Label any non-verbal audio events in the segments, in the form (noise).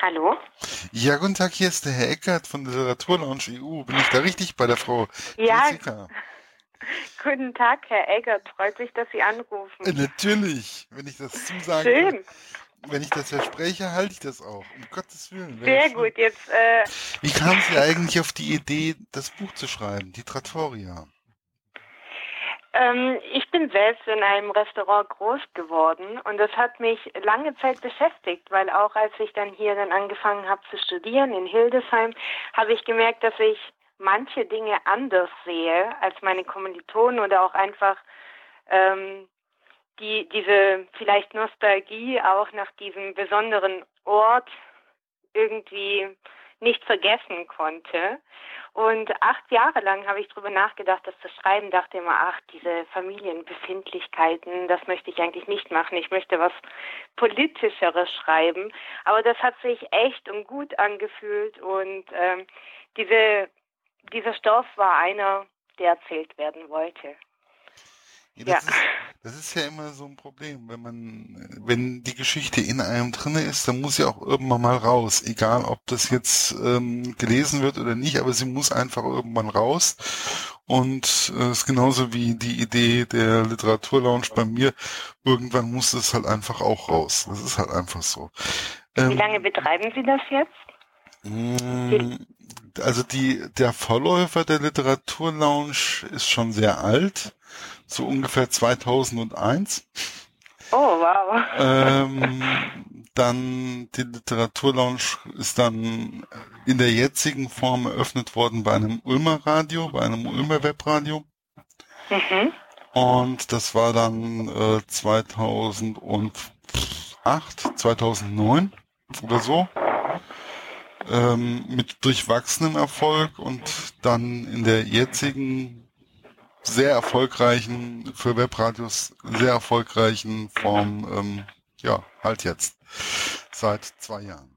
Hallo? Ja, guten Tag, hier ist der Herr Eckert von der Literaturlaunch EU. Bin ich da richtig bei der Frau Ja. Jessica? (laughs) Guten Tag, Herr Eggert. Freut mich, dass Sie anrufen. Äh, natürlich, wenn ich das zusagen Schön. wenn ich das verspreche, halte ich das auch. Um Gottes Willen. Sehr gut. Jetzt, äh, Wie kamen Sie eigentlich auf die Idee, das Buch zu schreiben, die Trattoria? Ähm, ich bin selbst in einem Restaurant groß geworden und das hat mich lange Zeit beschäftigt, weil auch als ich dann hier dann angefangen habe zu studieren in Hildesheim, habe ich gemerkt, dass ich manche Dinge anders sehe als meine Kommilitonen oder auch einfach ähm, die diese vielleicht Nostalgie auch nach diesem besonderen Ort irgendwie nicht vergessen konnte. Und acht Jahre lang habe ich darüber nachgedacht, das zu schreiben, dachte immer, ach, diese Familienbefindlichkeiten, das möchte ich eigentlich nicht machen. Ich möchte was Politischeres schreiben. Aber das hat sich echt und gut angefühlt und ähm, diese, dieser Stoff war einer, der erzählt werden wollte. Ja, das, Ja. Ist, das ist ja immer so ein Problem, wenn man, wenn die Geschichte in einem drinne ist, dann muss sie auch irgendwann mal raus. Egal, ob das jetzt ähm, gelesen wird oder nicht, aber sie muss einfach irgendwann raus. Und es äh, ist genauso wie die Idee der Literaturlounge bei mir. Irgendwann muss es halt einfach auch raus. Das ist halt einfach so. Wie Ähm, lange betreiben Sie das jetzt? Mm, Also die, der Vorläufer der Literaturlounge ist schon sehr alt, so ungefähr 2001. Oh, wow. Ähm, dann die Literaturlounge ist dann in der jetzigen Form eröffnet worden bei einem Ulmer Radio, bei einem Ulmer Webradio. Mhm. Und das war dann äh, 2008, 2009 oder so. Ähm, mit durchwachsenem Erfolg und dann in der jetzigen sehr erfolgreichen, für Webradios sehr erfolgreichen Form, ähm, ja, halt jetzt. Seit zwei Jahren.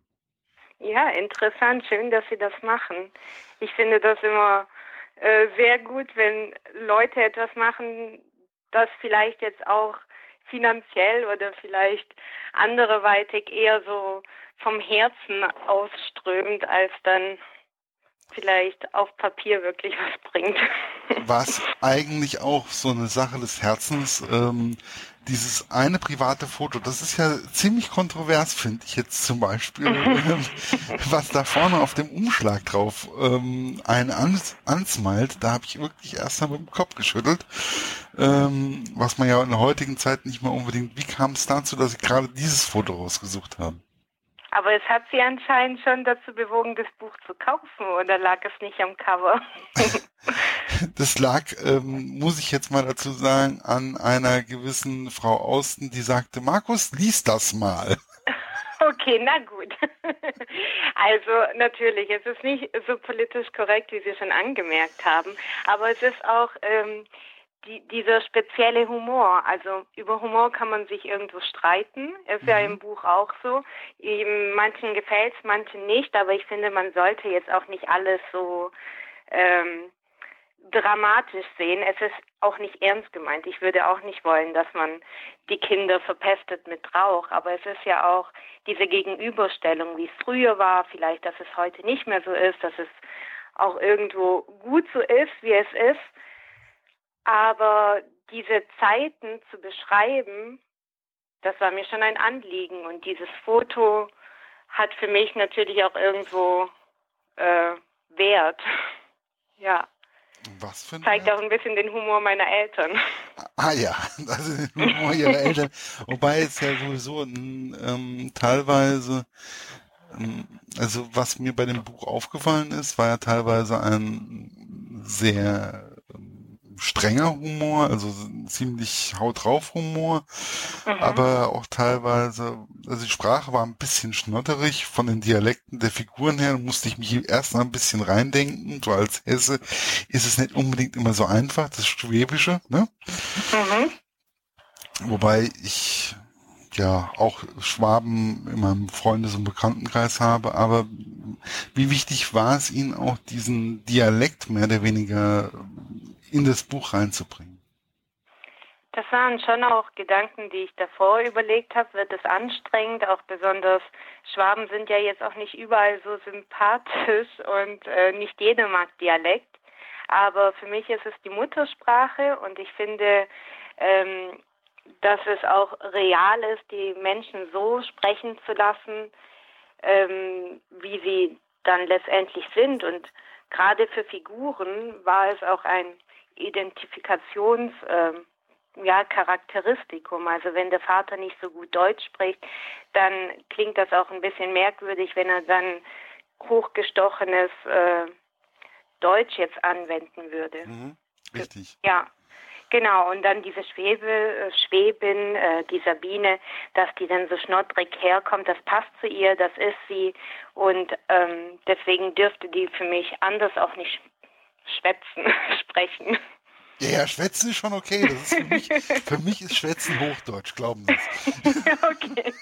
Ja, interessant. Schön, dass Sie das machen. Ich finde das immer äh, sehr gut, wenn Leute etwas machen, das vielleicht jetzt auch finanziell oder vielleicht anderweitig eher so vom Herzen ausströmt, als dann vielleicht auf Papier wirklich was bringt. Was eigentlich auch so eine Sache des Herzens, ähm, dieses eine private Foto, das ist ja ziemlich kontrovers, finde ich jetzt zum Beispiel, ähm, (laughs) was da vorne auf dem Umschlag drauf ähm, einen ans ansmalt, da habe ich wirklich erst mal mit dem Kopf geschüttelt, ähm, was man ja in der heutigen Zeit nicht mehr unbedingt, wie kam es dazu, dass Sie gerade dieses Foto rausgesucht haben? Aber es hat Sie anscheinend schon dazu bewogen, das Buch zu kaufen, oder lag es nicht am Cover? (laughs) Das lag, ähm, muss ich jetzt mal dazu sagen, an einer gewissen Frau Austen, die sagte, Markus, lies das mal. (laughs) Okay, na gut. (laughs) Also natürlich, es ist nicht so politisch korrekt, wie Sie schon angemerkt haben, aber es ist auch ähm, die, dieser spezielle Humor. Also über Humor kann man sich irgendwo streiten. Ist ja im Buch auch so. Manchen gefällt es, manchen nicht, aber ich finde, man sollte jetzt auch nicht alles so ähm, dramatisch sehen. Es ist auch nicht ernst gemeint. Ich würde auch nicht wollen, dass man die Kinder verpestet mit Rauch. Aber es ist ja auch diese Gegenüberstellung, wie es früher war, vielleicht, dass es heute nicht mehr so ist, dass es auch irgendwo gut so ist, wie es ist. Aber diese Zeiten zu beschreiben, das war mir schon ein Anliegen. Und dieses Foto hat für mich natürlich auch irgendwo äh, Wert. (laughs) Ja, Was für ein zeigt auch ein bisschen den Humor meiner Eltern. Ah ja, (laughs) also den Humor ihrer Eltern. Wobei es ja sowieso ähm, teilweise, ähm, also was mir bei dem Buch aufgefallen ist, war ja teilweise ein sehr strenger Humor, also ziemlich haut drauf Humor, aber auch teilweise, also die Sprache war ein bisschen schnotterig von den Dialekten der Figuren her, musste ich mich erst mal ein bisschen reindenken, so als Hesse ist es nicht unbedingt immer so einfach, das Schwäbische, ne? Mhm. Wobei ich ja auch Schwaben in meinem Freundes- und Bekanntenkreis habe, aber wie wichtig war es Ihnen auch, diesen Dialekt mehr oder weniger in das Buch reinzubringen? Das waren schon auch Gedanken, die ich davor überlegt habe. Wird es anstrengend? Auch besonders Schwaben sind ja jetzt auch nicht überall so sympathisch (laughs) und äh, nicht jeder mag Dialekt. Aber für mich ist es die Muttersprache und ich finde, ähm, dass es auch real ist, die Menschen so sprechen zu lassen, ähm, wie sie dann letztendlich sind. Und gerade für Figuren war es auch ein Identifikations, äh, ja, Charakteristikum. Also wenn der Vater nicht so gut Deutsch spricht, dann klingt das auch ein bisschen merkwürdig, wenn er dann hochgestochenes äh, Deutsch jetzt anwenden würde. Mhm, richtig. Ja, Genau, und dann diese Schwebe, äh, Schwebin, äh, die Sabine, dass die dann so schnottrig herkommt, das passt zu ihr, das ist sie. Und ähm, deswegen dürfte die für mich anders auch nicht schwätzen, (laughs) sprechen. Ja, ja, Schwätzen ist schon okay. Das ist für, mich, für mich ist Schwätzen Hochdeutsch, glauben Sie es. (laughs) okay.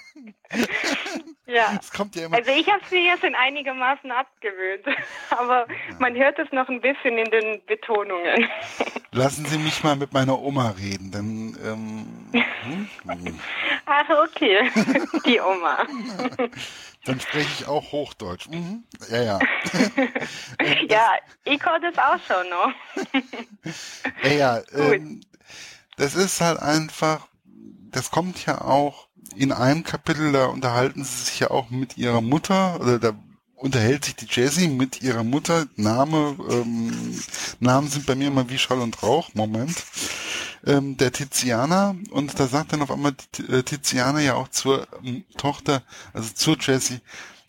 Ja. Es kommt ja immer. Also ich habe sie jetzt in einigermaßen abgewöhnt, (laughs) aber ja. man hört es noch ein bisschen in den Betonungen. Lassen Sie mich mal mit meiner Oma reden, denn ähm, hm? Ach, okay. Die Oma. Dann spreche ich auch Hochdeutsch. Mhm. Ja, ja. (laughs) ja, ich konnte es auch schon noch. (laughs) ja, ja. (laughs) Ähm, das ist halt einfach, das kommt ja auch in einem Kapitel, da unterhalten sie sich ja auch mit ihrer Mutter, oder da unterhält sich die Jessie mit ihrer Mutter. Name, ähm, Namen sind bei mir immer wie Schall und Rauch. Moment. Ähm, der Tiziana und da sagt dann auf einmal äh, Tiziana ja auch zur ähm, Tochter, also zur Jessie,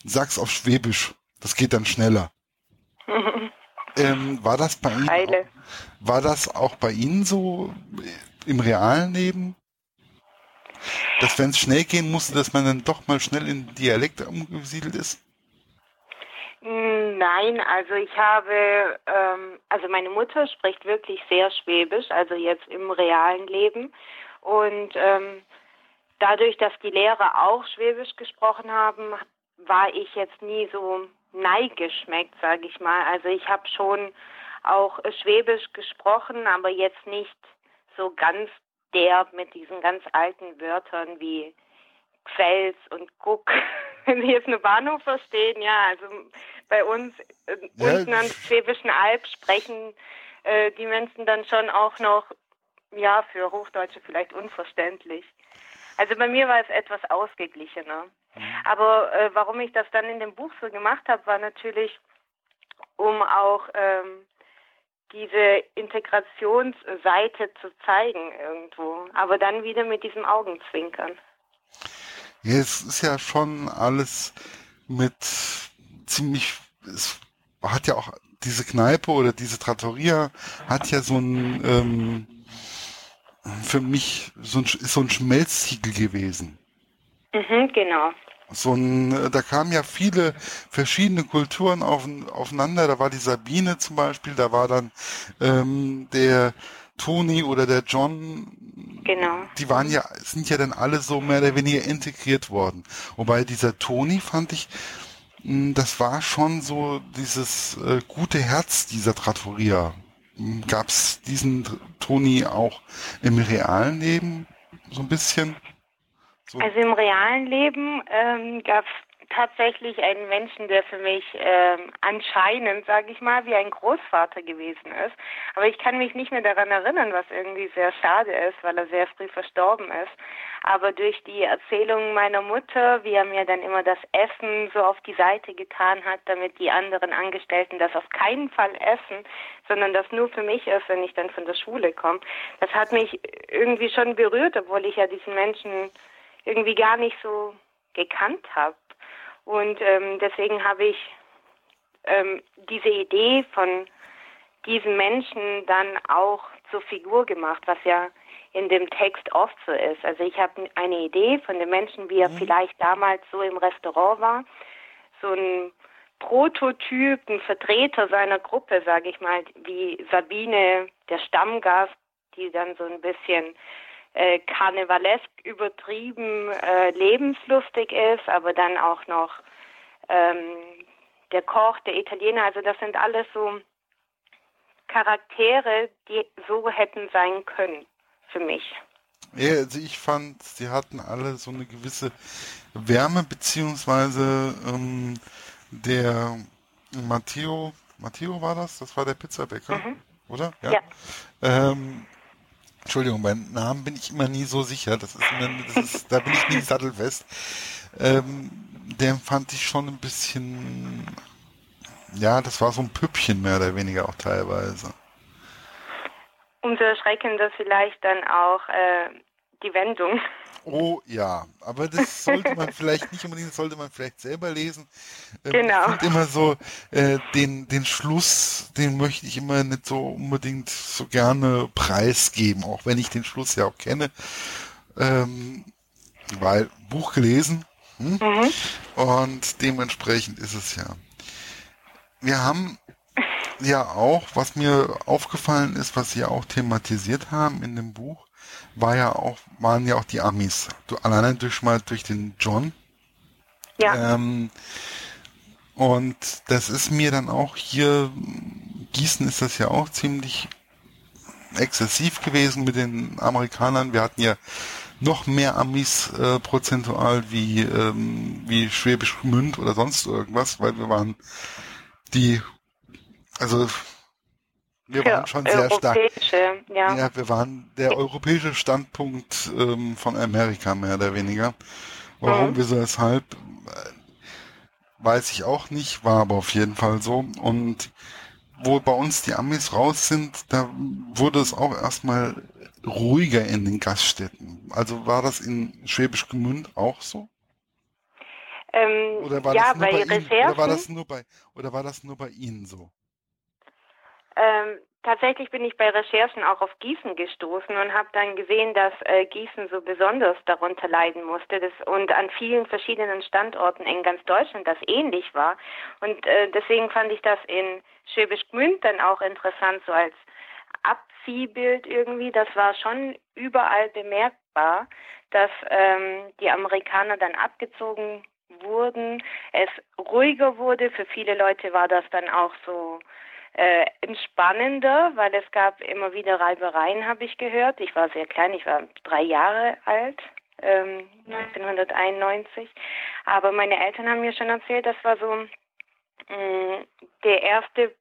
sag's auf Schwäbisch. Das geht dann schneller. (laughs) ähm, war das bei Ihnen? Auch, war das auch bei Ihnen so im realen Leben? Dass wenn es schnell gehen musste, dass man dann doch mal schnell in Dialekt umgesiedelt ist? Nein, also ich habe, ähm, also meine Mutter spricht wirklich sehr Schwäbisch, also jetzt im realen Leben. Und ähm, dadurch, dass die Lehrer auch Schwäbisch gesprochen haben, war ich jetzt nie so neigeschmeckt, sage ich mal. Also ich habe schon auch Schwäbisch gesprochen, aber jetzt nicht so ganz derb mit diesen ganz alten Wörtern wie Fels und Guck. (laughs) Wenn Sie jetzt eine Bahnhof verstehen, ja, also bei uns äh, ja. unten an Schwäbischen Alb sprechen äh, die Menschen dann schon auch noch, ja, für Hochdeutsche vielleicht unverständlich. Also bei mir war es etwas ausgeglichener. Mhm. Aber äh, warum ich das dann in dem Buch so gemacht habe, war natürlich, um auch ähm, diese Integrationsseite zu zeigen irgendwo, aber dann wieder mit diesem Augenzwinkern. Ja, es ist ja schon alles mit ziemlich, es hat ja auch diese Kneipe oder diese Trattoria hat ja so ein, ähm, für mich so ein, ist so ein Schmelztiegel gewesen. Mhm, genau. So ein, da kamen ja viele verschiedene Kulturen auf, aufeinander. Da war die Sabine zum Beispiel, da war dann ähm, der Toni oder der John, genau. die waren ja, sind ja dann alle so mehr oder weniger integriert worden. Wobei dieser Toni fand ich, hm, das war schon so dieses äh, gute Herz dieser Trattoria. Hm, Gab es diesen Toni auch im realen Leben so ein bisschen? So. Also im realen Leben ähm, gab es tatsächlich einen Menschen, der für mich ähm, anscheinend, sage ich mal, wie ein Großvater gewesen ist. Aber ich kann mich nicht mehr daran erinnern, was irgendwie sehr schade ist, weil er sehr früh verstorben ist. Aber durch die Erzählung meiner Mutter, wie er mir dann immer das Essen so auf die Seite getan hat, damit die anderen Angestellten das auf keinen Fall essen, sondern das nur für mich ist, wenn ich dann von der Schule komme, das hat mich irgendwie schon berührt, obwohl ich ja diesen Menschen irgendwie gar nicht so gekannt habe. Und ähm, deswegen habe ich ähm, diese Idee von diesen Menschen dann auch zur Figur gemacht, was ja in dem Text oft so ist. Also ich habe eine Idee von dem Menschen, wie er mhm. vielleicht damals so im Restaurant war, so ein Prototyp, ein Vertreter seiner Gruppe, sage ich mal, wie Sabine, der Stammgast, die dann so ein bisschen äh, karnevalesk übertrieben äh, lebenslustig ist, aber dann auch noch ähm, der Koch, der Italiener, also das sind alles so Charaktere, die so hätten sein können für mich. Ja, also ich fand, sie hatten alle so eine gewisse Wärme, beziehungsweise ähm, der Matteo, Matteo war das? Das war der Pizzabäcker, mhm. oder? Ja. ja. Ähm, Entschuldigung, beim Namen bin ich immer nie so sicher. Das ist, das ist da bin ich nie sattelfest. Ähm, den fand ich schon ein bisschen, ja, das war so ein Püppchen mehr oder weniger auch teilweise. Umso erschreckender vielleicht dann auch äh, die Wendung. Oh ja, aber das sollte man vielleicht nicht unbedingt, das sollte man vielleicht selber lesen. Ähm, genau. Ich immer so, äh, den, den Schluss, den möchte ich immer nicht so unbedingt so gerne preisgeben, auch wenn ich den Schluss ja auch kenne. Ähm, weil Buch gelesen hm? mhm. und dementsprechend ist es ja. Wir haben ja auch, was mir aufgefallen ist, was Sie auch thematisiert haben in dem Buch, war ja auch, waren ja auch die Amis. Du, alleine durch mal durch den John. Ja. Ähm, und das ist mir dann auch hier, Gießen ist das ja auch ziemlich exzessiv gewesen mit den Amerikanern. Wir hatten ja noch mehr Amis äh, prozentual wie, ähm, wie Schwäbisch Gmünd oder sonst irgendwas, weil wir waren die, also wir waren schon sehr stark. Ja. ja, wir waren der europäische Standpunkt ähm, von Amerika mehr oder weniger. Warum, mhm. wieso, weshalb, äh, weiß ich auch nicht, war aber auf jeden Fall so. Und wo bei uns die Amis raus sind, da wurde es auch erstmal ruhiger in den Gaststätten. Also war das in Schwäbisch Gmünd auch so? Ähm, oder war ja, das nur bei, bei Ihnen, oder war das nur bei oder war das nur bei Ihnen so? Ähm, tatsächlich bin ich bei Recherchen auch auf Gießen gestoßen und habe dann gesehen, dass äh, Gießen so besonders darunter leiden musste das, und an vielen verschiedenen Standorten in ganz Deutschland das ähnlich war. Und äh, deswegen fand ich das in Schwäbisch Gmünd dann auch interessant, so als Abziehbild irgendwie. Das war schon überall bemerkbar, dass ähm, die Amerikaner dann abgezogen wurden, es ruhiger wurde. Für viele Leute war das dann auch so äh, entspannender, weil es gab immer wieder Reibereien, habe ich gehört. Ich war sehr klein, ich war drei Jahre alt, ähm, 1991. Aber meine Eltern haben mir schon erzählt, das war so mh, mm, der erste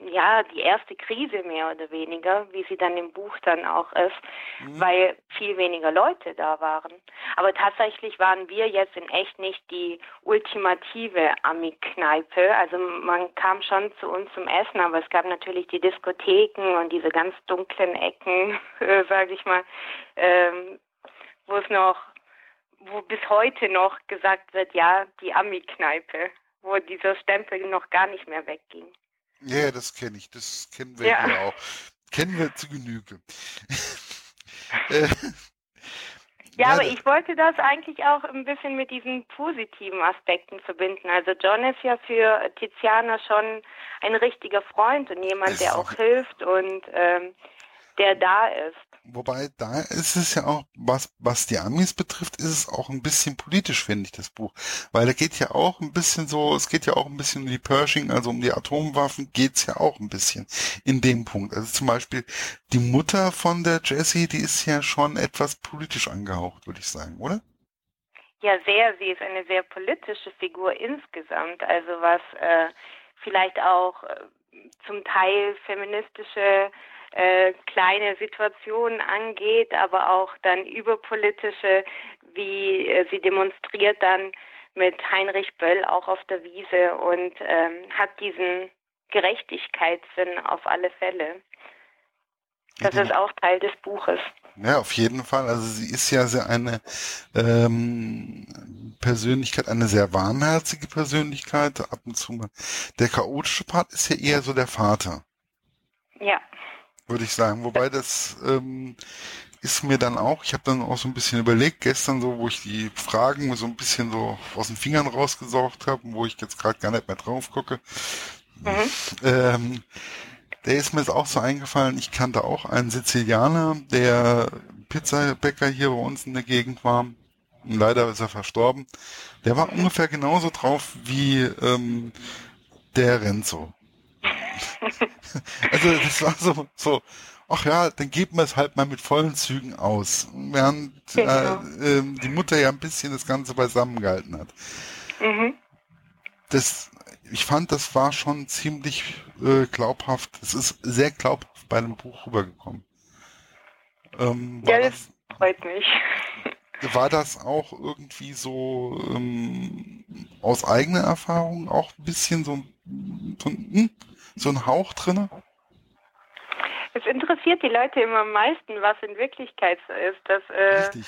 ja, die erste Krise mehr oder weniger, wie sie dann im Buch dann auch ist, mhm. weil viel weniger Leute da waren. Aber tatsächlich waren wir jetzt in echt nicht die ultimative Ami-Kneipe. Also man kam schon zu uns zum Essen, aber es gab natürlich die Diskotheken und diese ganz dunklen Ecken, (laughs) äh, sage ich mal, ähm, wo es noch, wo bis heute noch gesagt wird, ja, die Ami-Kneipe, wo dieser Stempel noch gar nicht mehr wegging. Ja, das kenne ich. Das kennen wir ja. auch. Kennen wir zu Genüge. (laughs) äh, ja, aber ich wollte das eigentlich auch ein bisschen mit diesen positiven Aspekten verbinden. Also John ist ja für Tiziana schon ein richtiger Freund und jemand, der auch hilft und ähm, der da ist. Wobei, da ist es ja auch, was, was die Amis betrifft, ist es auch ein bisschen politisch, finde ich, das Buch. Weil da geht ja auch ein bisschen so, es geht ja auch ein bisschen um die Pershing, also um die Atomwaffen, geht's ja auch ein bisschen in dem Punkt. Also zum Beispiel die Mutter von der Jessie, die ist ja schon etwas politisch angehaucht, würde ich sagen, oder? Ja, sehr. Sie ist eine sehr politische Figur insgesamt. Also was äh, vielleicht auch äh, zum Teil feministische äh, kleine Situationen angeht, aber auch dann überpolitische, wie äh, sie demonstriert dann mit Heinrich Böll auch auf der Wiese und ähm, hat diesen Gerechtigkeitssinn auf alle Fälle. Das ist auch Teil des Buches. Ja, auf jeden Fall. Also sie ist ja sehr eine ähm, Persönlichkeit, eine sehr warmherzige Persönlichkeit. Ab und zu mal. Der chaotische Part ist ja eher so der Vater. Ja würde ich sagen. Wobei das ähm, ist mir dann auch, ich habe dann auch so ein bisschen überlegt, gestern so, wo ich die Fragen so ein bisschen so aus den Fingern rausgesaugt habe, wo ich jetzt gerade gar nicht mehr drauf gucke. Mhm. Ähm, der ist mir jetzt auch so eingefallen, ich kannte auch einen Sizilianer, der Pizzabäcker hier bei uns in der Gegend war. Und leider ist er verstorben. Der war ungefähr genauso drauf wie ähm, der Renzo. (laughs) also das war so, so, ach ja, dann geben wir es halt mal mit vollen Zügen aus. Während genau. äh, äh, die Mutter ja ein bisschen das Ganze beisammengehalten hat. Mhm. Das, ich fand, das war schon ziemlich äh, glaubhaft. Es ist sehr glaubhaft bei dem Buch rübergekommen. Ähm, ja, das, das freut mich. (laughs) War das auch irgendwie so ähm, aus eigener Erfahrung auch ein bisschen so, so, hm, so ein Hauch drinne? Es interessiert die Leute immer am meisten, was in Wirklichkeit so ist. Das äh,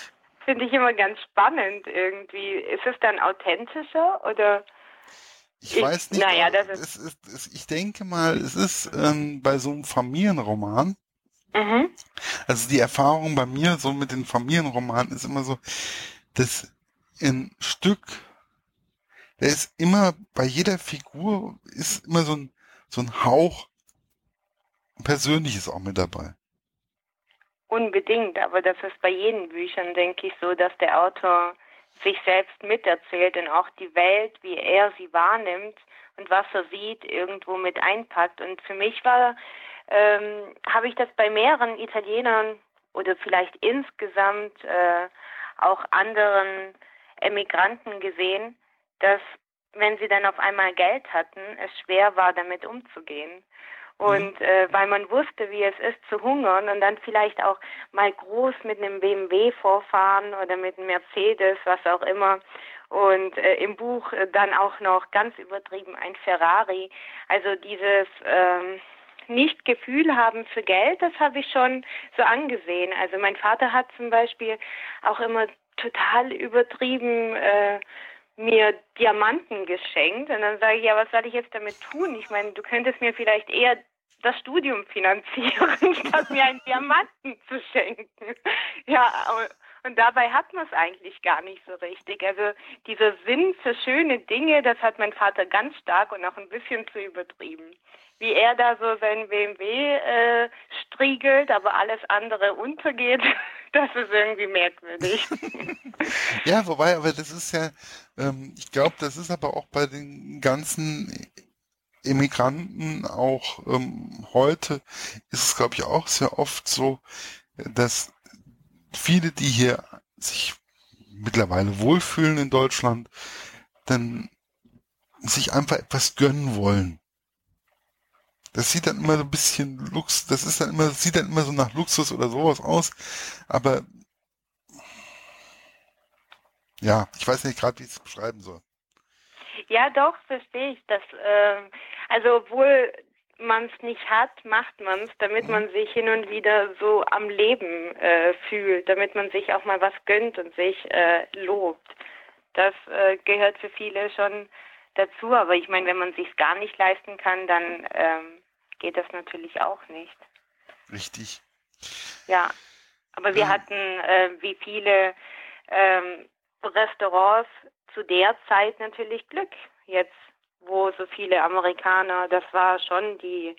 finde ich immer ganz spannend irgendwie. Ist es dann authentischer oder? Ich, ich weiß nicht. Naja, das ist, ist es, ich denke mal, es ist ähm, bei so einem Familienroman. Mhm. Also die Erfahrung bei mir so mit den Familienromanen ist immer so, dass ein Stück, der ist immer bei jeder Figur ist immer so ein so ein Hauch Persönliches auch mit dabei. Unbedingt, aber das ist bei jeden Büchern, denke ich, so, dass der Autor sich selbst miterzählt und auch die Welt, wie er sie wahrnimmt und was er sieht, irgendwo mit einpackt. Und für mich war, ähm, habe ich das bei mehreren Italienern oder vielleicht insgesamt äh, auch anderen Emigranten gesehen, dass wenn sie dann auf einmal Geld hatten, es schwer war, damit umzugehen. Und mhm. äh, weil man wusste, wie es ist zu hungern und dann vielleicht auch mal groß mit einem BMW vorfahren oder mit einem Mercedes, was auch immer. Und äh, im Buch dann auch noch ganz übertrieben ein Ferrari. Also dieses ähm, nicht Gefühl haben für Geld, das habe ich schon so angesehen. Also mein Vater hat zum Beispiel auch immer total übertrieben äh, mir Diamanten geschenkt und dann sage ich, ja, was soll ich jetzt damit tun? Ich meine, du könntest mir vielleicht eher das Studium finanzieren, (laughs) statt mir einen Diamanten zu schenken. (laughs) Ja, und dabei hat man es eigentlich gar nicht so richtig. Also dieser Sinn für schöne Dinge, das hat mein Vater ganz stark und auch ein bisschen zu übertrieben. Wie er da so sein BMW äh, striegelt, aber alles andere untergeht, (laughs) das ist irgendwie merkwürdig. (laughs) ja, wobei, aber das ist ja, ähm, ich glaube, das ist aber auch bei den ganzen Immigranten auch ähm, heute ist es, glaube ich, auch sehr oft so, dass viele, die hier sich mittlerweile wohlfühlen in Deutschland, dann sich einfach etwas gönnen wollen. Das sieht dann immer so ein bisschen Lux, das ist dann immer, sieht dann immer so nach Luxus oder sowas aus, aber ja, ich weiß nicht gerade, wie ich es beschreiben soll. Ja, doch, verstehe ich das. Äh, also obwohl man es nicht hat, macht man es, damit mhm. man sich hin und wieder so am Leben äh, fühlt, damit man sich auch mal was gönnt und sich äh, lobt. Das äh, gehört für viele schon dazu, aber ich meine, wenn man sich gar nicht leisten kann, dann ähm, geht das natürlich auch nicht. Richtig. Ja, aber wir ähm. hatten, äh, wie viele ähm, Restaurants zu der Zeit natürlich Glück. Jetzt, wo so viele Amerikaner, das war schon die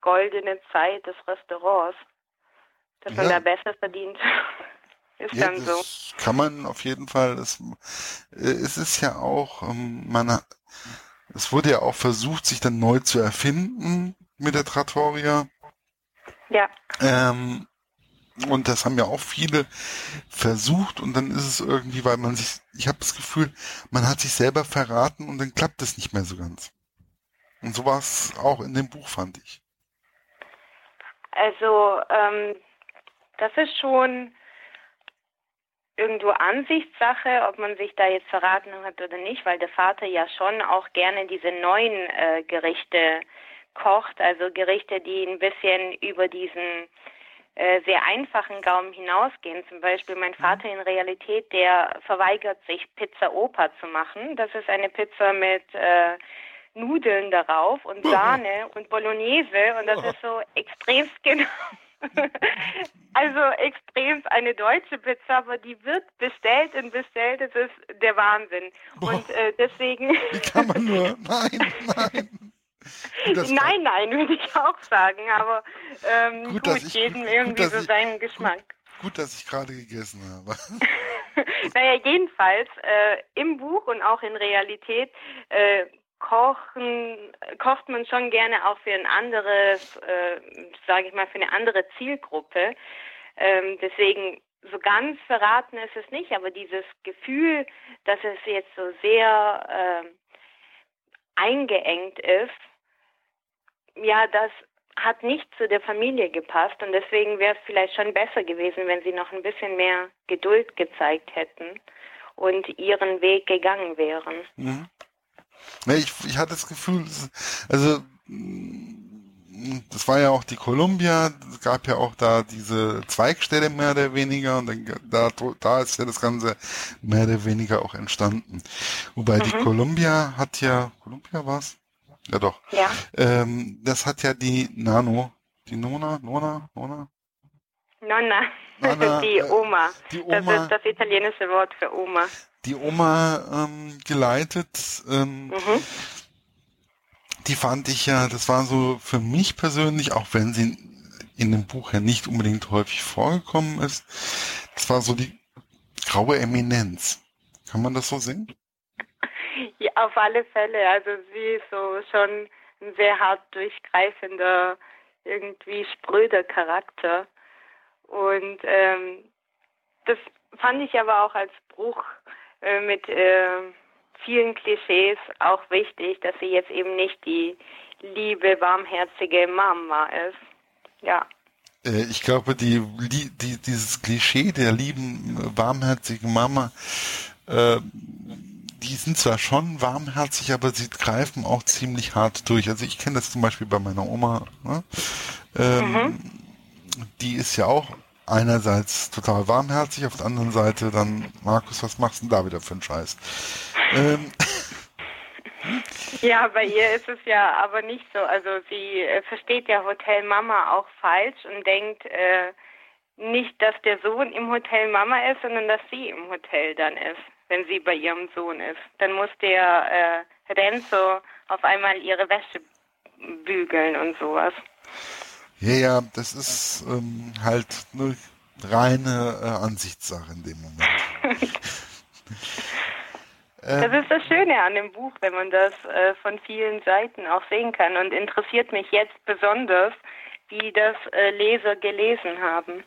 goldene Zeit des Restaurants, dass ja. man da besser verdient. (laughs) ist ja, dann so. Kann man auf jeden Fall. Es, äh, es ist ja auch, ähm, man, es wurde ja auch versucht, sich dann neu zu erfinden mit der Trattoria. Ja. Ähm, und das haben ja auch viele versucht und dann ist es irgendwie, weil man sich, ich habe das Gefühl, man hat sich selber verraten und dann klappt es nicht mehr so ganz. Und so war es auch in dem Buch, fand ich. Also, ähm, das ist schon irgendwo Ansichtssache, ob man sich da jetzt verraten hat oder nicht, weil der Vater ja schon auch gerne diese neuen äh, Gerichte kocht, also Gerichte, die ein bisschen über diesen äh, sehr einfachen Gaumen hinausgehen. Zum Beispiel mein mhm. Vater in Realität, der verweigert sich, Pizza Opa zu machen. Das ist eine Pizza mit äh, Nudeln darauf und Sahne und Bolognese und das ist so extremst (laughs) genau. also extremst eine deutsche Pizza, aber die wird bestellt und bestellt. Das ist der Wahnsinn. Und äh, deswegen. Wie kann man nur? (laughs) Nein, nein. Nein, nein, würde ich auch sagen, aber ähm, gut, gut jedem gut, irgendwie gut, so seinen Geschmack. Gut, dass ich gerade gegessen habe. (laughs) naja, jedenfalls, äh, im Buch und auch in Realität äh, kochen, kocht man schon gerne auch für ein anderes, äh, sage ich mal, für eine andere Zielgruppe. Ähm, deswegen so ganz verraten ist es nicht, aber dieses Gefühl, dass es jetzt so sehr äh, eingeengt ist, ja, das hat nicht zu der Familie gepasst und deswegen wäre es vielleicht schon besser gewesen, wenn sie noch ein bisschen mehr Geduld gezeigt hätten und ihren Weg gegangen wären. Mhm. Ja, ich, ich hatte das Gefühl, also das war ja auch die Columbia, es gab ja auch da diese Zweigstelle mehr oder weniger und dann, da, da ist ja das Ganze mehr oder weniger auch entstanden. Wobei mhm. die Columbia hat ja, Columbia war's? Ja doch. Ja. Ähm, das hat ja die Nano, die Nona, Nona, Nona? Nonna, Nana, (laughs) die Oma. Die Oma. Das ist das italienische Wort für Oma. Die Oma ähm, geleitet. Ähm, mhm die fand ich ja, das war so für mich persönlich, auch wenn sie in dem Buch ja nicht unbedingt häufig vorgekommen ist, das war so die graue Eminenz. Kann man das so sehen? Auf alle Fälle. Also sie ist so schon ein sehr hart durchgreifender, irgendwie spröder Charakter. Und ähm, das fand ich aber auch als Bruch äh, mit äh, vielen Klischees auch wichtig, dass sie jetzt eben nicht die liebe, warmherzige Mama ist. Ja. Äh, ich glaube, die, die, dieses Klischee der lieben, warmherzigen Mama, äh, die sind zwar schon warmherzig, aber sie greifen auch ziemlich hart durch. Also ich kenne das zum Beispiel bei meiner Oma. Ne? Ähm, mhm. Die ist ja auch einerseits total warmherzig, auf der anderen Seite dann, Markus, was machst du denn da wieder für einen Scheiß? Ähm. Ja, bei ihr ist es ja aber nicht so. Also sie äh, versteht ja Hotel Mama auch falsch und denkt äh, nicht, dass der Sohn im Hotel Mama ist, sondern dass sie im Hotel dann ist, wenn sie bei ihrem Sohn ist. Dann muss der äh, Renzo auf einmal ihre Wäsche bügeln und sowas. Ja, ja, das ist ähm, halt eine reine äh, Ansichtssache in dem Moment. (laughs) Das ist das Schöne an dem Buch, wenn man das äh, von vielen Seiten auch sehen kann und interessiert mich jetzt besonders, wie das äh, Leser gelesen haben.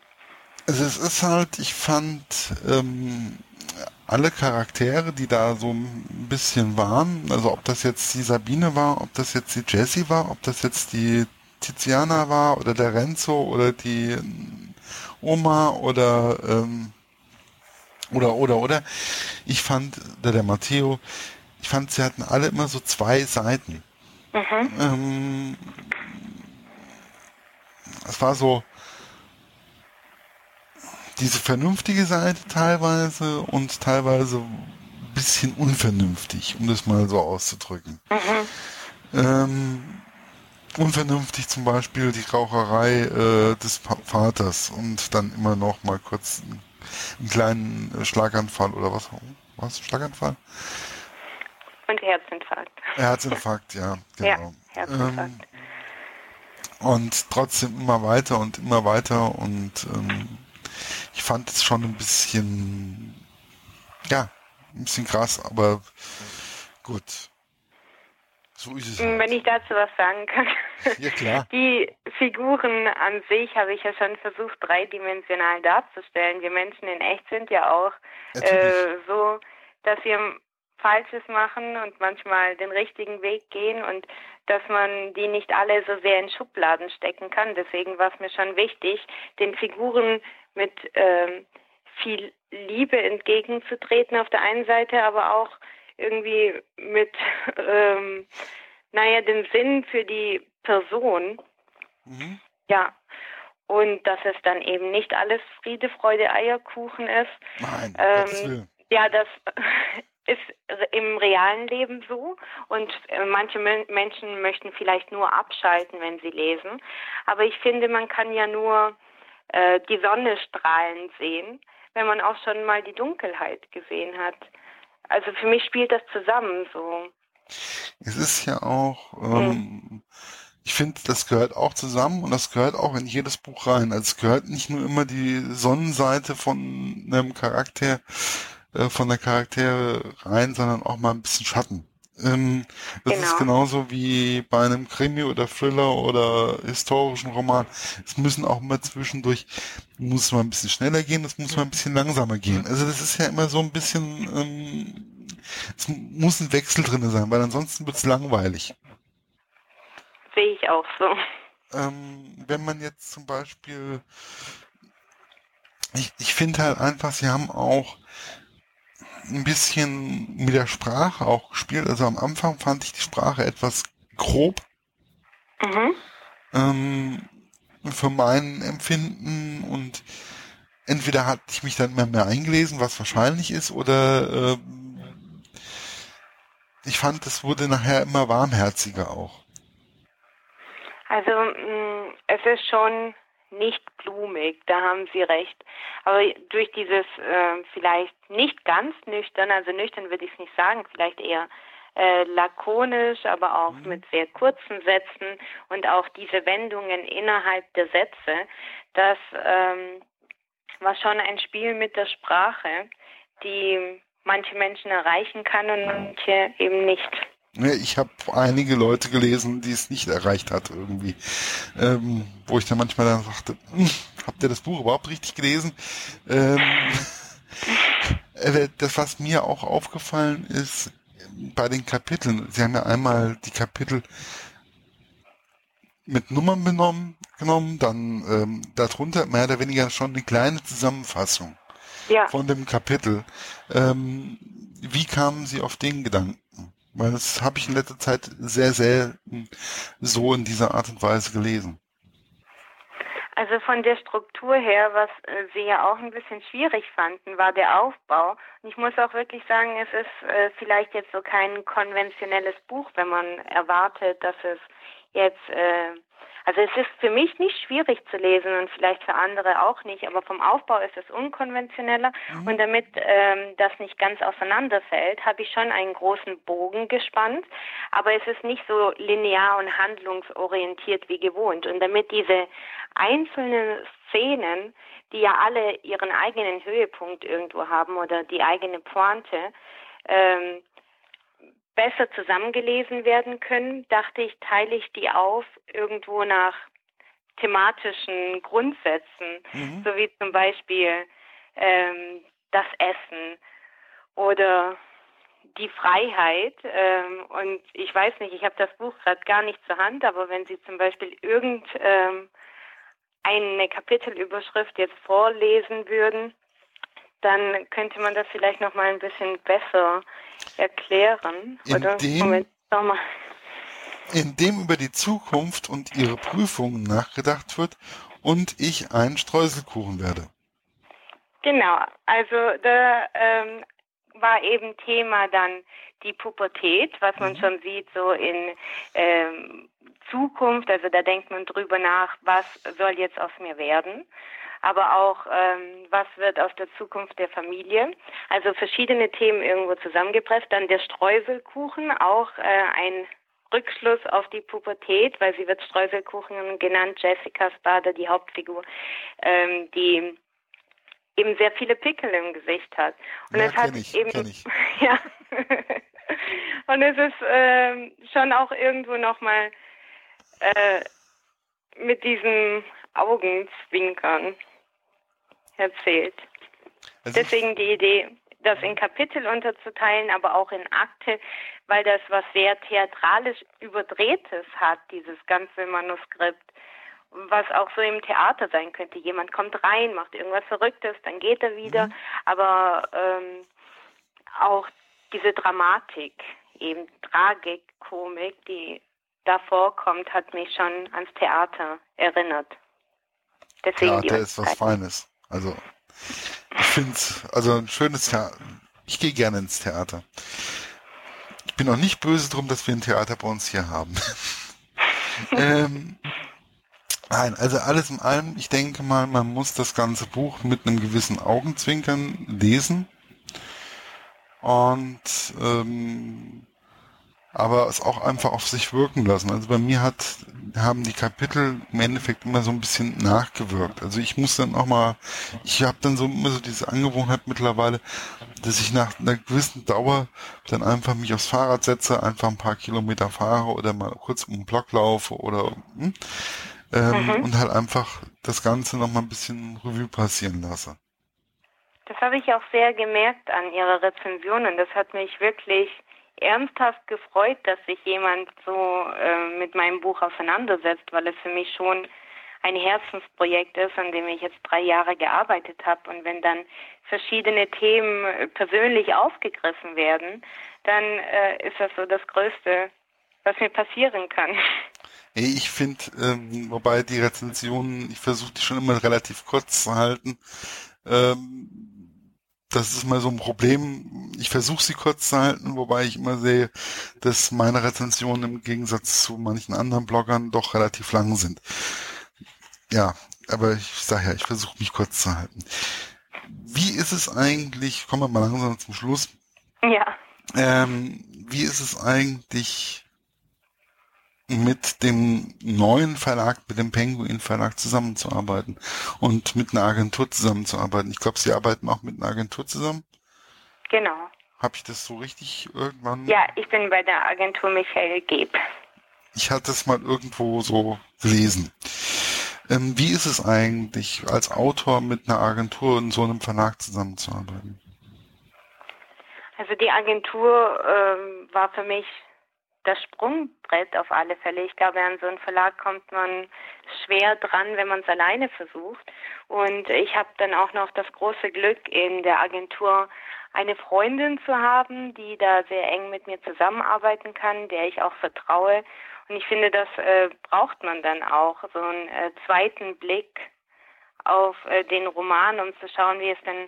Also es ist halt, ich fand ähm, alle Charaktere, die da so ein bisschen waren, also ob das jetzt die Sabine war, ob das jetzt die Jessie war, ob das jetzt die Tiziana war oder der Renzo oder die Oma oder ähm, oder oder oder ich fand der, der Matteo ich fand sie hatten alle immer so zwei Seiten mhm. ähm, es war so diese vernünftige Seite teilweise und teilweise ein bisschen unvernünftig um das mal so auszudrücken mhm. ähm, unvernünftig zum Beispiel die Raucherei äh, des Vaters und dann immer noch mal kurz einen, einen kleinen äh, Schlaganfall oder was? Was? Schlaganfall? Und Herzinfarkt. Herzinfarkt, ja, (laughs) genau. Ja, Herzinfarkt. Ähm, und trotzdem immer weiter und immer weiter und ähm, ich fand es schon ein bisschen, ja, ein bisschen krass, aber gut. So ist es. Halt. Wenn ich dazu was sagen kann. (laughs) Ja, klar. Die Figuren an sich habe ich ja schon versucht, dreidimensional darzustellen. Wir Menschen in echt sind ja auch äh, so, dass wir Falsches machen und manchmal den richtigen Weg gehen und dass man die nicht alle so sehr in Schubladen stecken kann. Deswegen war es mir schon wichtig, den Figuren mit ähm, viel Liebe entgegenzutreten auf der einen Seite, aber auch irgendwie mit, (laughs) ähm, naja, dem Sinn für die Person. Mhm. Ja. Und dass es dann eben nicht alles Friede, Freude, Eierkuchen ist. Nein, ähm, ja, das (laughs) ist im realen Leben so und äh, manche Menschen möchten vielleicht nur abschalten, wenn sie lesen. Aber ich finde, man kann ja nur äh, die Sonne strahlen sehen, wenn man auch schon mal die Dunkelheit gesehen hat. Also für mich spielt das zusammen so. Es ist ja auch, ähm, hm. ich finde, das gehört auch zusammen und das gehört auch in jedes Buch rein. Also es gehört nicht nur immer die Sonnenseite von einem Charakter, äh, von der Charaktere rein, sondern auch mal ein bisschen Schatten. Ähm, das genau. ist genauso wie bei einem Krimi oder Thriller oder historischen Roman. Es müssen auch mal zwischendurch, muss mal ein bisschen schneller gehen, es muss mal ein bisschen langsamer gehen. Also das ist ja immer so ein bisschen, ähm, es muss ein Wechsel drin sein, weil ansonsten wird es langweilig. Sehe ich auch so. Ähm, wenn man jetzt zum Beispiel, ich, ich finde halt einfach, sie haben auch ein bisschen mit der Sprache auch gespielt. Also am Anfang fand ich die Sprache etwas grob. Mhm. Ähm, für mein Empfinden und entweder hatte ich mich dann immer mehr eingelesen, was wahrscheinlich ist, oder äh, ich fand, es wurde nachher immer warmherziger auch. Also mh, es ist schon nicht blumig, da haben Sie recht. Aber durch dieses äh, vielleicht nicht ganz nüchtern, also nüchtern würde ich es nicht sagen, vielleicht eher äh, lakonisch, aber auch mhm. mit sehr kurzen Sätzen und auch diese Wendungen innerhalb der Sätze, das ähm, war schon ein Spiel mit der Sprache, die manche Menschen erreichen kann und manche eben nicht. Ich habe einige Leute gelesen, die es nicht erreicht hat irgendwie. Ähm, wo ich dann manchmal dann sagte, hm, habt ihr das Buch überhaupt richtig gelesen? Ähm, (laughs) äh, das, was mir auch aufgefallen ist bei den Kapiteln, sie haben ja einmal die Kapitel mit Nummern benommen, genommen, dann ähm, darunter mehr oder weniger schon eine kleine Zusammenfassung ja. von dem Kapitel. Ähm, wie kamen Sie auf den Gedanken? Weil das habe ich in letzter Zeit sehr selten so in dieser Art und Weise gelesen. Also von der Struktur her, was äh, Sie ja auch ein bisschen schwierig fanden, war der Aufbau. Und ich muss auch wirklich sagen, es ist äh, vielleicht jetzt so kein konventionelles Buch, wenn man erwartet, dass es jetzt äh, also es ist für mich nicht schwierig zu lesen und vielleicht für andere auch nicht, aber vom Aufbau ist es unkonventioneller. Mhm. und damit ähm, das nicht ganz auseinanderfällt, habe ich schon einen großen Bogen gespannt, aber es ist nicht so linear und handlungsorientiert wie gewohnt. Und damit diese einzelnen Szenen, die ja alle ihren eigenen Höhepunkt irgendwo haben oder die eigene Pointe, ähm, besser zusammengelesen werden können, dachte ich, teile ich die auf irgendwo nach thematischen Grundsätzen, mhm. so wie zum Beispiel ähm, das Essen oder die Freiheit. Ähm, und ich weiß nicht, ich habe das Buch gerade gar nicht zur Hand, aber wenn Sie zum Beispiel irgendeine ähm, Kapitelüberschrift jetzt vorlesen würden, dann könnte man das vielleicht noch mal ein bisschen besser erklären. In Oder dem, Moment, mal. In dem über die Zukunft und ihre Prüfungen nachgedacht wird und ich einen Streuselkuchen werde. Genau, also da ähm, war eben Thema dann die Pubertät, was man mhm. schon sieht so in ähm, Zukunft, also da denkt man drüber nach, was soll jetzt aus mir werden aber auch ähm, was wird aus der Zukunft der Familie. Also verschiedene Themen irgendwo zusammengepresst. Dann der Streuselkuchen, auch äh, ein Rückschluss auf die Pubertät, weil sie wird Streuselkuchen genannt, Jessica Spader, die Hauptfigur, ähm, die eben sehr viele Pickel im Gesicht hat. Und ja, es hat ich, eben (laughs) ja. und es ist ähm, schon auch irgendwo nochmal äh, mit diesem Augenzwinkern erzählt. Also Deswegen die Idee, das in Kapitel unterzuteilen, aber auch in Akte, weil das was sehr theatralisch überdrehtes hat, dieses ganze Manuskript. Was auch so im Theater sein könnte. Jemand kommt rein, macht irgendwas Verrücktes, dann geht er wieder. Mhm. Aber ähm, auch diese Dramatik, eben Tragik, Komik, die da vorkommt, hat mich schon ans Theater erinnert. Deswegen Theater ist was Feines. Also ich finde also ein schönes Theater. Ich gehe gerne ins Theater. Ich bin auch nicht böse drum, dass wir ein Theater bei uns hier haben. (laughs) ähm, nein, also alles in allem, ich denke mal, man muss das ganze Buch mit einem gewissen Augenzwinkern lesen. Und ähm, aber es auch einfach auf sich wirken lassen. Also bei mir hat, haben die Kapitel im Endeffekt immer so ein bisschen nachgewirkt. Also ich muss dann auch mal, ich habe dann so immer so diese Angewohnheit mittlerweile, dass ich nach einer gewissen Dauer dann einfach mich aufs Fahrrad setze, einfach ein paar Kilometer fahre oder mal kurz um den Block laufe oder hm, ähm, mhm. und halt einfach das Ganze noch mal ein bisschen Revue passieren lasse. Das habe ich auch sehr gemerkt an Ihrer Rezension und das hat mich wirklich ernsthaft gefreut, dass sich jemand so äh, mit meinem Buch auseinandersetzt, weil es für mich schon ein Herzensprojekt ist, an dem ich jetzt drei Jahre gearbeitet habe. Und wenn dann verschiedene Themen persönlich aufgegriffen werden, dann äh, ist das so das Größte, was mir passieren kann. Ich finde, ähm, wobei die Rezensionen, ich versuche die schon immer relativ kurz zu halten. Ähm, das ist mal so ein Problem. Ich versuche sie kurz zu halten, wobei ich immer sehe, dass meine Rezensionen im Gegensatz zu manchen anderen Bloggern doch relativ lang sind. Ja, aber ich sage ja, ich versuche mich kurz zu halten. Wie ist es eigentlich, kommen wir mal langsam zum Schluss. Ja. Ähm, wie ist es eigentlich mit dem neuen Verlag, mit dem Penguin Verlag zusammenzuarbeiten und mit einer Agentur zusammenzuarbeiten? Ich glaube, Sie arbeiten auch mit einer Agentur zusammen? Genau. Habe ich das so richtig irgendwann? Ja, ich bin bei der Agentur Michael Geb. Ich hatte es mal irgendwo so gelesen. Ähm, wie ist es eigentlich, als Autor mit einer Agentur in so einem Verlag zusammenzuarbeiten? Also die Agentur ähm, war für mich das Sprungbrett auf alle Fälle. Ich glaube, an so einen Verlag kommt man schwer dran, wenn man es alleine versucht. Und ich habe dann auch noch das große Glück, in der Agentur eine Freundin zu haben, die da sehr eng mit mir zusammenarbeiten kann, der ich auch vertraue und ich finde, das äh, braucht man dann auch, so einen äh, zweiten Blick auf äh, den Roman, um zu schauen, wie es denn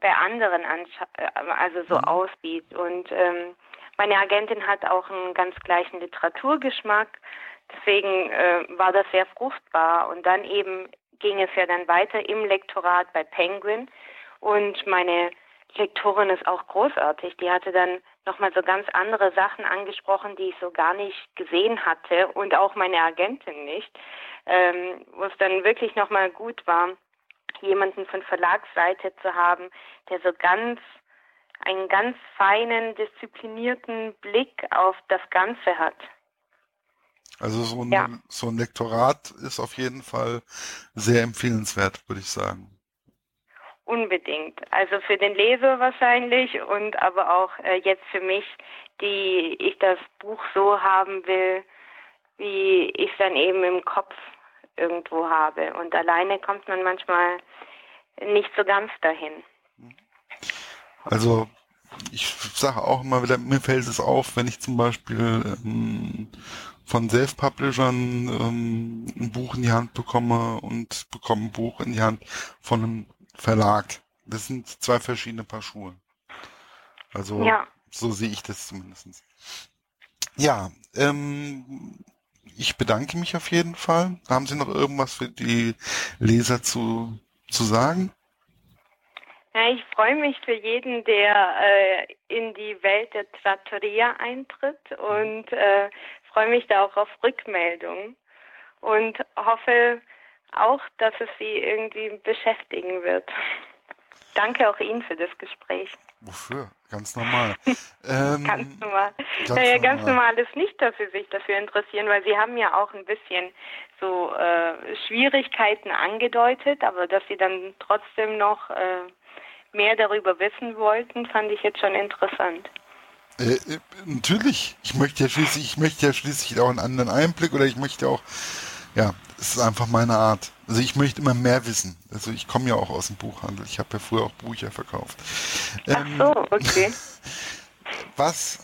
bei anderen äh, also so mhm. aussieht. Und ähm, meine Agentin hat auch einen ganz gleichen Literaturgeschmack, deswegen äh, war das sehr fruchtbar. Und dann eben ging es ja dann weiter im Lektorat bei Penguin und meine Lektorin ist auch großartig. Die hatte dann nochmal so ganz andere Sachen angesprochen, die ich so gar nicht gesehen hatte und auch meine Agentin nicht, ähm, wo es dann wirklich nochmal gut war, jemanden von Verlagsseite zu haben, der so ganz einen ganz feinen, disziplinierten Blick auf das Ganze hat. Also so ein, ja. so ein Lektorat ist auf jeden Fall sehr empfehlenswert, würde ich sagen. Unbedingt. Also für den Leser wahrscheinlich und aber auch äh, jetzt für mich, die ich das Buch so haben will, wie ich es dann eben im Kopf irgendwo habe. Und alleine kommt man manchmal nicht so ganz dahin. Also ich sage auch immer wieder, mir fällt es auf, wenn ich zum Beispiel ähm, von Self-Publishern ähm, ein Buch in die Hand bekomme und bekomme ein Buch in die Hand von einem Verlag. Das sind zwei verschiedene Paar Schuhe. Also ja. so sehe ich das zumindest. Ja, ähm, ich bedanke mich auf jeden Fall. Haben Sie noch irgendwas für die Leser zu, zu sagen? Ja, ich freue mich für jeden, der äh, in die Welt der Trattoria eintritt und äh, freue mich da auch auf Rückmeldungen und hoffe, auch, dass es Sie irgendwie beschäftigen wird. Danke auch Ihnen für das Gespräch. Wofür? Ganz normal. (laughs) ähm, ganz normal. Ganz, naja, normal. ganz normal ist nicht, dass Sie sich dafür interessieren, weil Sie haben ja auch ein bisschen so äh, Schwierigkeiten angedeutet, aber dass Sie dann trotzdem noch äh, mehr darüber wissen wollten, fand ich jetzt schon interessant. Äh, äh, natürlich. Ich möchte ja schließlich, ich möchte ja schließlich auch einen anderen Einblick oder ich möchte auch ja, es ist einfach meine Art. Also ich möchte immer mehr wissen. Also ich komme ja auch aus dem Buchhandel. Ich habe ja früher auch Bücher verkauft. Ach ähm, so, okay. (laughs) Was